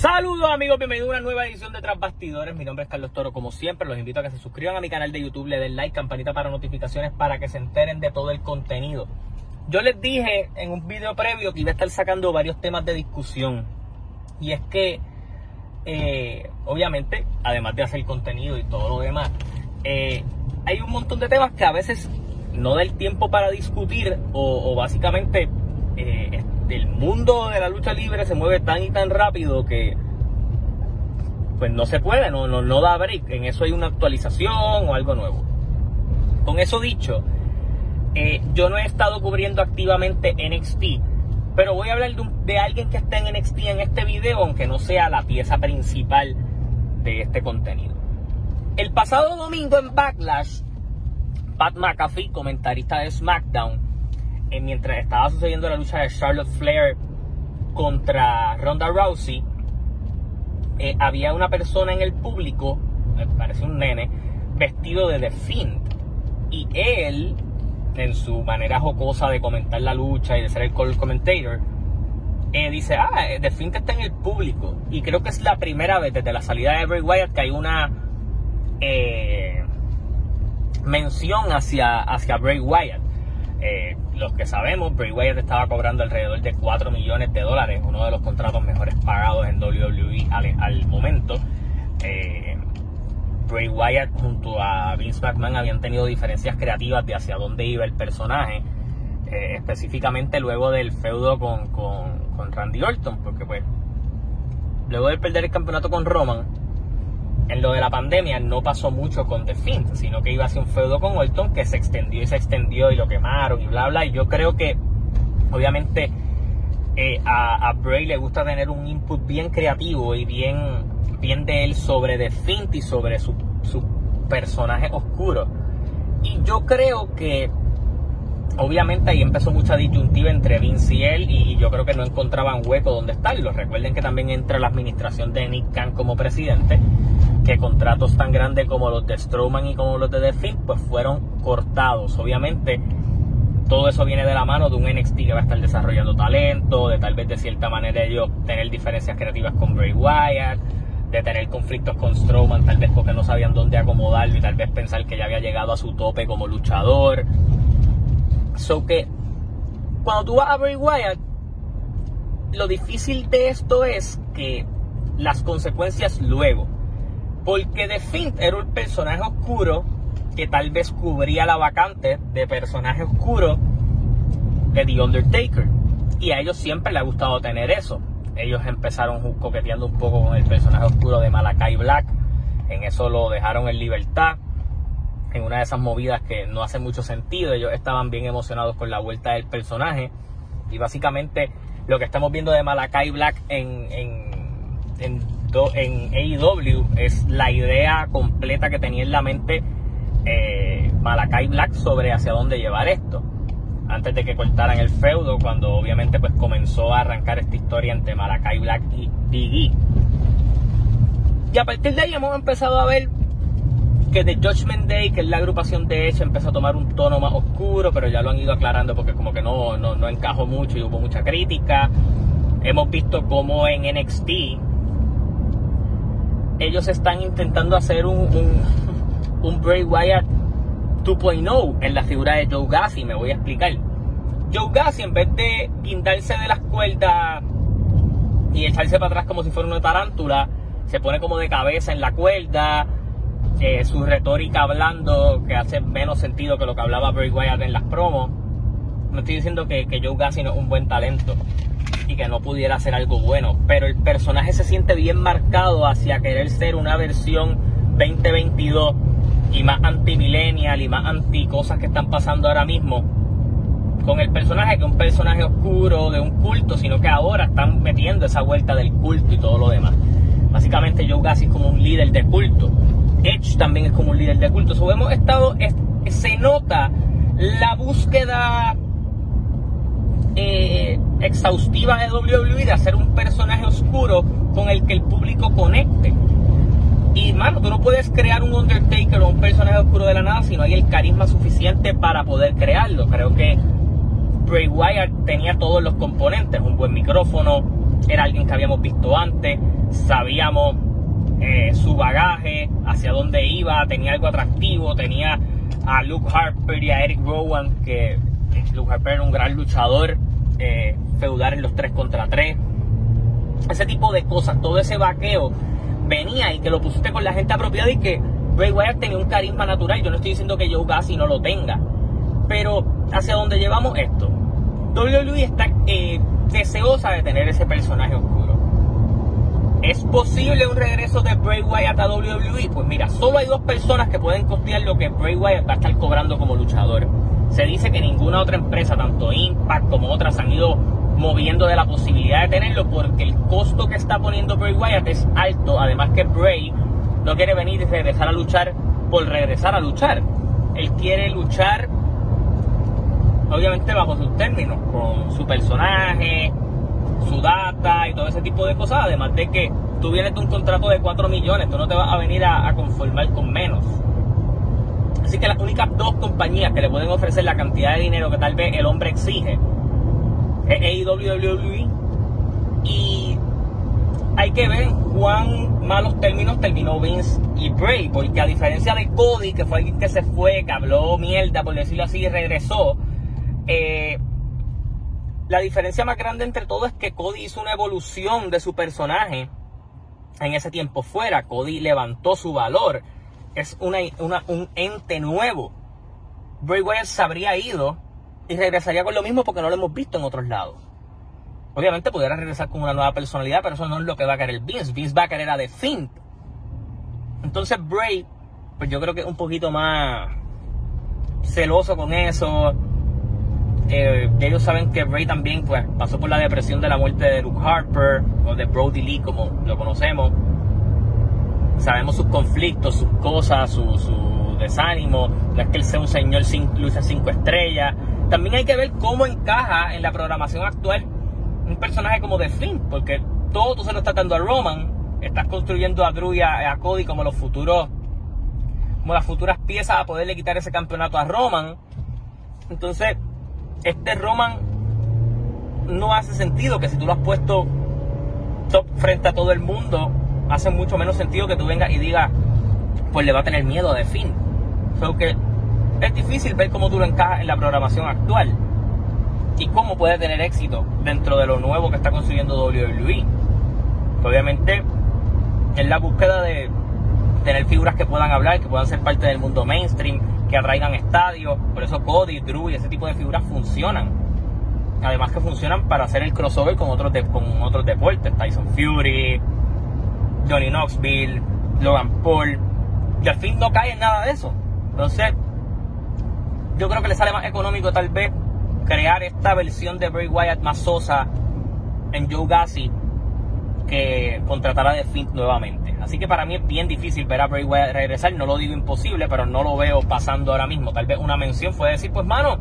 Saludos amigos, bienvenidos a una nueva edición de Tras Bastidores. Mi nombre es Carlos Toro, como siempre, los invito a que se suscriban a mi canal de YouTube, le den like, campanita para notificaciones para que se enteren de todo el contenido. Yo les dije en un video previo que iba a estar sacando varios temas de discusión. Y es que, eh, obviamente, además de hacer contenido y todo lo demás, eh, hay un montón de temas que a veces no da el tiempo para discutir o, básicamente eh, el mundo de la lucha libre se mueve tan y tan rápido que pues no se puede, no, no, no da break. En eso hay una actualización o algo nuevo. Con eso dicho, eh, yo no he estado cubriendo activamente NXT, pero voy a hablar de, de, alguien que está en NXT en este video, aunque no sea la pieza principal de este contenido. El pasado domingo en Backlash, Pat McAfee, comentarista de SmackDown, eh, mientras estaba sucediendo la lucha de Charlotte Flair contra Ronda Rousey, eh, había una persona en el público, me parece un nene, vestido de The Fiend. Y él, en su manera jocosa de comentar la lucha y de ser el call commentator, eh, dice, ah, The Fiend está en el público. Y creo que es la primera vez desde la salida de Bray Wyatt que hay una mención hacia, hacia Bray Wyatt. Eh, los que sabemos, Bray Wyatt estaba cobrando alrededor de 4 millones de dólares, uno de los contratos mejores pagados en WWE al, momento. Eh, Bray Wyatt junto a Vince McMahon habían tenido diferencias creativas de hacia dónde iba el personaje, eh, específicamente luego del feudo con, con, con Randy Orton, porque pues luego de perder el campeonato con Roman, en lo de la pandemia no pasó mucho con The Fiend, sino que iba hacia un feudo con Orton que se extendió y se extendió y lo quemaron y bla bla. Y yo creo que obviamente eh, a, Bray le gusta tener un input bien creativo y bien, bien de él sobre The Fiend y sobre su, su personaje oscuro. Y yo creo que obviamente ahí empezó mucha disyuntiva entre Vince y él y yo creo que no encontraban hueco donde estarlo. Recuerden que también entra la administración de Nick Khan como presidente, que contratos tan grandes como los de Strowman y como los de The pues fueron cortados. Obviamente todo eso viene de la mano de un NXT que va a estar desarrollando talento, de tal vez de cierta manera ellos tener diferencias creativas con Bray Wyatt, de tener conflictos con Strowman tal vez porque no sabían dónde acomodarlo y tal vez pensar que ya había llegado a su tope como luchador So que cuando tú vas a Bray Wyatt, lo difícil de esto es que las consecuencias luego. Porque The Fiend era un personaje oscuro que tal vez cubría la vacante de personaje oscuro de The Undertaker. Y a ellos siempre les ha gustado tener eso. Ellos empezaron coqueteando un poco con el personaje oscuro de Malakai Black. En eso lo dejaron en libertad en una de esas movidas que no hace mucho sentido. Ellos estaban bien emocionados con la vuelta del personaje. Y básicamente lo que estamos viendo de Malakai Black en, en, en, en AEW es la idea completa que tenía en la mente eh, Black sobre hacia dónde llevar esto. Antes de que cortaran el feudo, cuando obviamente pues comenzó a arrancar esta historia entre Malakai Black y Big E. Y a partir de ahí hemos empezado a ver que The Judgment Day, que es la agrupación de hecho, empezó a tomar un tono más oscuro, pero ya lo han ido aclarando porque como que no, no, encajó mucho y hubo mucha crítica. Hemos visto como en NXT ellos están intentando hacer un, un, un Bray Wyatt 2.0 en la figura de Joe Gassi, me voy a explicar. Joe Gassi, en vez de guindarse de las cuerdas y echarse para atrás como si fuera una tarántula, se pone como de cabeza en la cuerda, su retórica hablando que hace menos sentido que lo que hablaba Bray Wyatt en las promos. No estoy diciendo que, que Joe Gassi no es un buen talento y que no pudiera hacer algo bueno, pero el personaje se siente bien marcado hacia querer ser una versión 2022 y más anti-millennial y más anti cosas que están pasando ahora mismo con el personaje que un personaje oscuro de un culto, sino que ahora están metiendo esa vuelta del culto y todo lo demás. Básicamente Joe Gassi es como un líder de culto Edge también es como un líder de culto. So, hemos estado, se nota la búsqueda eh, exhaustiva de WWE de hacer un personaje oscuro con el que el público conecte. Y mano, tú no puedes crear un Undertaker o un personaje oscuro de la nada si no hay el carisma suficiente para poder crearlo. Creo que Bray Wyatt tenía todos los componentes, un buen micrófono, era alguien que habíamos visto antes, sabíamos eh, su bagaje, hacia dónde iba, tenía algo atractivo, tenía a Luke Harper y a Eric Rowan, que Luke Harper era un gran luchador, eh, en los 3 contra 3. Ese tipo de cosas, todo ese vaqueo venía y que lo pusiste con la gente apropiada y que Bray Wyatt tenía un carisma natural. Yo no estoy diciendo que Joe Gassi no lo tenga, pero hacia dónde llevamos esto. WWE está eh, deseosa de tener ese personaje oscuro. ¿Es posible un regreso de Bray Wyatt a WWE? Pues mira, solo hay dos personas que pueden costear lo que Bray Wyatt va a estar cobrando como luchador. Se dice que ninguna otra empresa, tanto Impact como otras, han ido moviendo de la posibilidad de tenerlo porque el costo que está poniendo Bray Wyatt es alto. Además que Bray no quiere venir y regresar a luchar por regresar a luchar. Él quiere luchar, obviamente bajo sus términos, con su personaje, su data y todo ese tipo de cosas. Además de que tú vienes de un contrato de 4 millones, tú no te vas a venir a, conformar con menos. Así que las únicas dos compañías que le pueden ofrecer la cantidad de dinero que tal vez el hombre exige es AEW y hay que ver cuán malos términos terminó Vince y Bray, porque a diferencia de Cody, que fue alguien que se fue, que habló mierda, por decirlo así, y regresó, eh, la diferencia más grande entre todo es que Cody hizo una evolución de su personaje en ese tiempo fuera. Cody levantó su valor. Es un ente nuevo. Bray Wyatt se habría ido y regresaría con lo mismo porque no lo hemos visto en otros lados. Obviamente pudiera regresar con una nueva personalidad, pero eso no es lo que va a querer Vince. Vince va a querer a The. Entonces Bray, pues yo creo que es un poquito más celoso con eso eh, ellos saben que Bray también pues, pasó por la depresión de la muerte de Luke Harper o de Brody Lee, como lo conocemos. Sabemos sus conflictos, sus cosas, su, desánimo. No es que él sea un señor sin luces cinco estrellas. También hay que ver cómo encaja en la programación actual un personaje como The Finn, porque todo tú se lo estás dando a Roman. Estás construyendo a Drew y a, Cody como los futuros, como las futuras piezas a poderle quitar ese campeonato a Roman. Entonces, este Roman no hace sentido que si tú lo has puesto top frente a todo el mundo, hace mucho menos sentido que tú vengas y digas, pues le va a tener miedo de fin. Creo que es difícil ver cómo tú lo encajas en la programación actual y cómo puede tener éxito dentro de lo nuevo que está construyendo WWE. Obviamente, en la búsqueda de tener figuras que puedan hablar, que puedan ser parte del mundo mainstream, que atraigan estadios. Por eso Cody, Drew y ese tipo de figuras funcionan. Además que funcionan para hacer el crossover con otros, con otros deportes. Tyson Fury, Johnny Knoxville, Logan Paul. Y al fin no cae en nada de eso. Entonces, yo creo que le sale más económico tal vez crear esta versión de Bray Wyatt más sosa en Joe Gassi que contratar a The nuevamente. Así que para mí es bien difícil ver a Bray Wyatt regresar. No lo digo imposible, pero no lo veo pasando ahora mismo. Tal vez una mención puede decir, pues mano,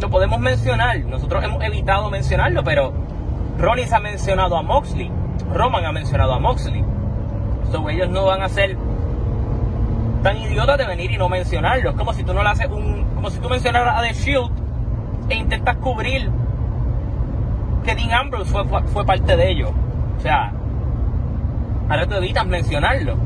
lo podemos mencionar. Nosotros hemos evitado mencionarlo, pero Rollins ha mencionado a Moxley. Roman ha mencionado a Moxley. So, ellos no van a ser tan idiotas de venir y no mencionarlo. Es como si tú no le haces un. como si tú mencionaras a The Shield e intentas cubrir que Dean Ambrose fue, fue parte de ello. O sea, Ahora tú evitas mencionarlo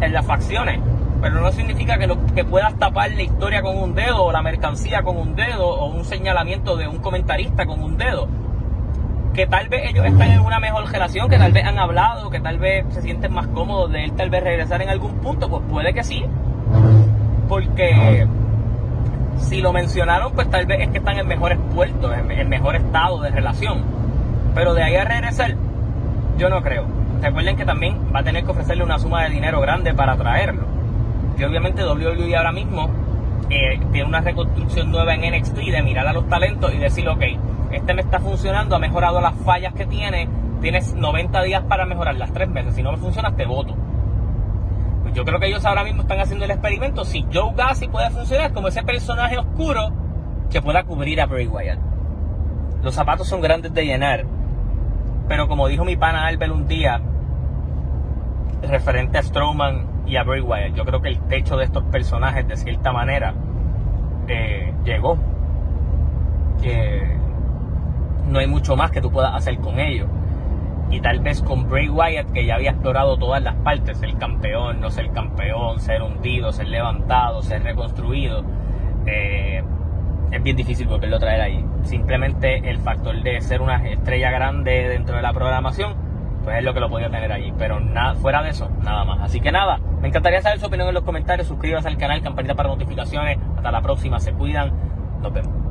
en las facciones, pero no significa que, lo, que puedas tapar la historia con un dedo, o la mercancía con un dedo, o un señalamiento de un comentarista con un dedo. Que tal vez ellos están en una mejor relación, que tal vez han hablado, que tal vez se sienten más cómodos de él tal vez regresar en algún punto, pues puede que sí. Porque si lo mencionaron, pues tal vez es que están en mejores puertos, en mejor estado de relación. Pero de ahí a regresar, yo no creo. Recuerden que también va a tener que ofrecerle una suma de dinero grande para traerlo. Y obviamente WWE ahora mismo eh, tiene una reconstrucción nueva en NXT de mirar a los talentos y decir, ok, este me está funcionando, ha mejorado las fallas que tiene, tienes 90 días para mejorar las tres meses, si no me funciona te voto. Pues yo creo que ellos ahora mismo están haciendo el experimento, si Joe Gassi puede funcionar como ese personaje oscuro que pueda cubrir a Bray Wyatt. Los zapatos son grandes de llenar, pero como dijo mi pana Albert un día, referente a Strowman y a Bray Wyatt. Yo creo que el techo de estos personajes, de cierta manera, eh, llegó. No hay mucho más que tú puedas hacer con ellos. y tal vez con Bray Wyatt que ya había explorado todas las partes, el campeón, no ser campeón, ser hundido, ser levantado, ser reconstruido, eh, es bien difícil volverlo a traer ahí. Simplemente el factor de ser una estrella grande dentro de la programación, pues es lo que lo podía tener allí, pero nada, fuera de eso, nada más. Así que nada, me encantaría saber su opinión en los comentarios, suscríbase al canal, campanita para notificaciones, hasta la próxima, se cuidan, nos vemos.